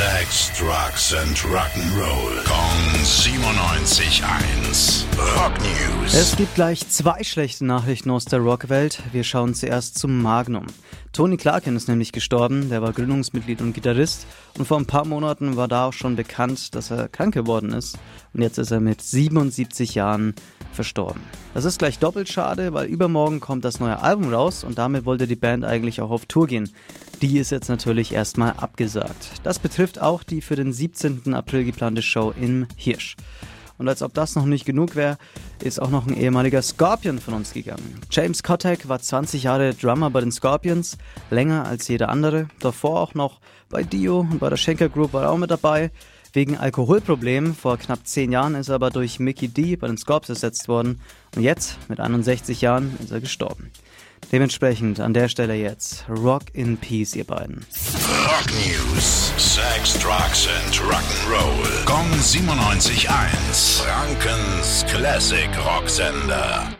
Sex, Drugs and Rock'n'Roll. Kong 97.1. Rock News. Es gibt gleich zwei schlechte Nachrichten aus der Rockwelt. Wir schauen zuerst zum Magnum. Tony Clarkin ist nämlich gestorben, der war Gründungsmitglied und Gitarrist und vor ein paar Monaten war da auch schon bekannt, dass er krank geworden ist und jetzt ist er mit 77 Jahren verstorben. Das ist gleich doppelt schade, weil übermorgen kommt das neue Album raus und damit wollte die Band eigentlich auch auf Tour gehen. Die ist jetzt natürlich erstmal abgesagt. Das betrifft auch die für den 17. April geplante Show in Hirsch. Und als ob das noch nicht genug wäre, ist auch noch ein ehemaliger Scorpion von uns gegangen. James Kotek war 20 Jahre Drummer bei den Scorpions, länger als jeder andere. Davor auch noch bei Dio und bei der Schenker Group war er auch mit dabei. Wegen Alkoholproblemen vor knapp 10 Jahren ist er aber durch Mickey D bei den Scorps ersetzt worden. Und jetzt, mit 61 Jahren, ist er gestorben. Dementsprechend an der Stelle jetzt Rock in Peace, ihr beiden. Rock News. Sex, Drugs and Rock'n'Roll. Kong 97.1. Frankens Classic Rocksender.